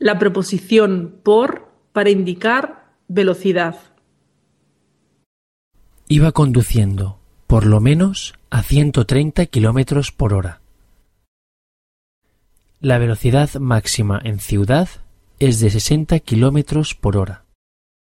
La preposición por para indicar velocidad. Iba conduciendo, por lo menos, a 130 kilómetros por hora. La velocidad máxima en ciudad es de 60 kilómetros por hora.